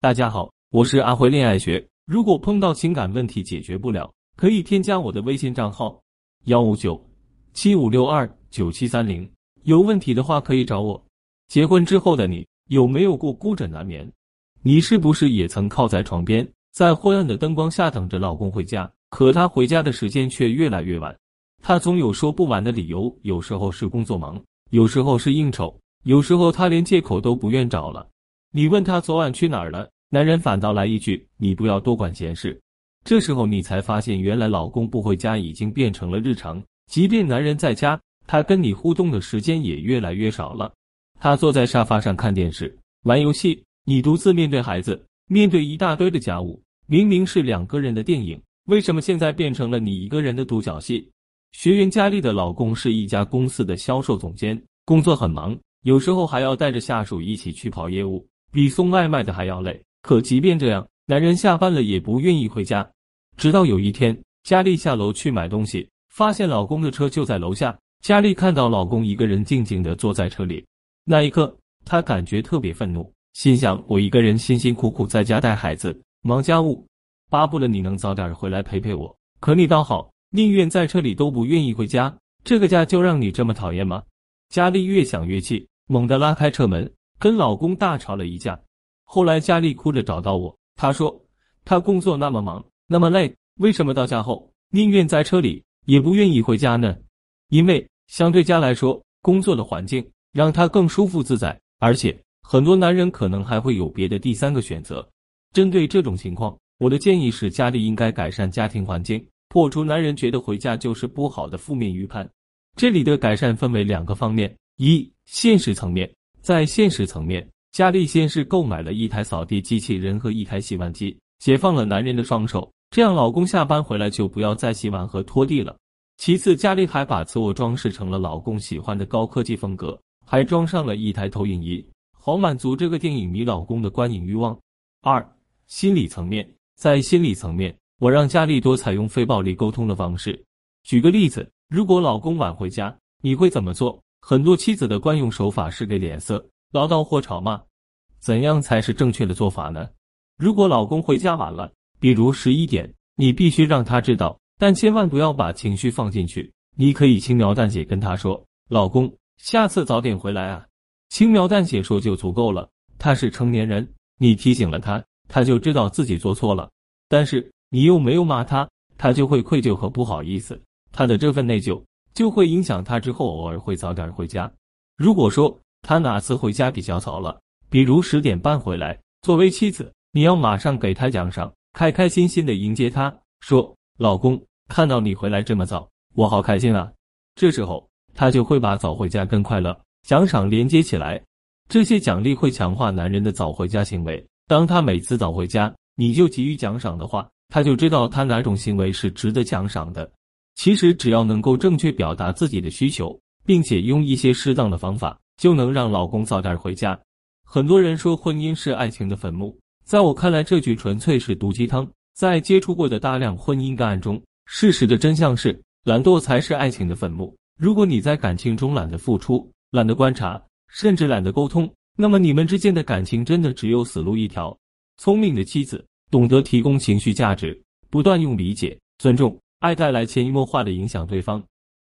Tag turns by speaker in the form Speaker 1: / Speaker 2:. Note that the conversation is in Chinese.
Speaker 1: 大家好，我是阿辉恋爱学。如果碰到情感问题解决不了，可以添加我的微信账号幺五九七五六二九七三零。有问题的话可以找我。结婚之后的你有没有过孤枕难眠？你是不是也曾靠在床边，在昏暗的灯光下等着老公回家？可他回家的时间却越来越晚，他总有说不完的理由，有时候是工作忙，有时候是应酬，有时候他连借口都不愿找了。你问他昨晚去哪儿了，男人反倒来一句：“你不要多管闲事。”这时候你才发现，原来老公不回家已经变成了日常。即便男人在家，他跟你互动的时间也越来越少了。他坐在沙发上看电视、玩游戏，你独自面对孩子，面对一大堆的家务。明明是两个人的电影，为什么现在变成了你一个人的独角戏？学员佳丽的老公是一家公司的销售总监，工作很忙，有时候还要带着下属一起去跑业务。比送外卖的还要累，可即便这样，男人下班了也不愿意回家。直到有一天，佳丽下楼去买东西，发现老公的车就在楼下。佳丽看到老公一个人静静的坐在车里，那一刻，她感觉特别愤怒，心想：我一个人辛辛苦苦在家带孩子、忙家务，巴不得你能早点回来陪陪我。可你倒好，宁愿在车里都不愿意回家。这个家就让你这么讨厌吗？佳丽越想越气，猛地拉开车门。跟老公大吵了一架，后来佳丽哭着找到我，她说她工作那么忙那么累，为什么到家后宁愿在车里也不愿意回家呢？因为相对家来说，工作的环境让她更舒服自在，而且很多男人可能还会有别的第三个选择。针对这种情况，我的建议是佳丽应该改善家庭环境，破除男人觉得回家就是不好的负面预判。这里的改善分为两个方面：一、现实层面。在现实层面，佳丽先是购买了一台扫地机器人和一台洗碗机，解放了男人的双手，这样老公下班回来就不要再洗碗和拖地了。其次，佳丽还把次卧装饰成了老公喜欢的高科技风格，还装上了一台投影仪，好满足这个电影迷老公的观影欲望。二、心理层面，在心理层面，我让佳丽多采用非暴力沟通的方式。举个例子，如果老公晚回家，你会怎么做？很多妻子的惯用手法是给脸色、唠叨或吵骂，怎样才是正确的做法呢？如果老公回家晚了，比如十一点，你必须让他知道，但千万不要把情绪放进去。你可以轻描淡写跟他说：“老公，下次早点回来啊。”轻描淡写说就足够了。他是成年人，你提醒了他，他就知道自己做错了。但是你又没有骂他，他就会愧疚和不好意思，他的这份内疚。就会影响他之后偶尔会早点回家。如果说他哪次回家比较早了，比如十点半回来，作为妻子，你要马上给他奖赏，开开心心的迎接他，说：“老公，看到你回来这么早，我好开心啊。”这时候他就会把早回家跟快乐、奖赏连接起来，这些奖励会强化男人的早回家行为。当他每次早回家，你就给予奖赏的话，他就知道他哪种行为是值得奖赏的。其实只要能够正确表达自己的需求，并且用一些适当的方法，就能让老公早点回家。很多人说婚姻是爱情的坟墓，在我看来，这句纯粹是毒鸡汤。在接触过的大量婚姻个案中，事实的真相是，懒惰才是爱情的坟墓。如果你在感情中懒得付出、懒得观察，甚至懒得沟通，那么你们之间的感情真的只有死路一条。聪明的妻子懂得提供情绪价值，不断用理解、尊重。爱带来潜移默化的影响对方，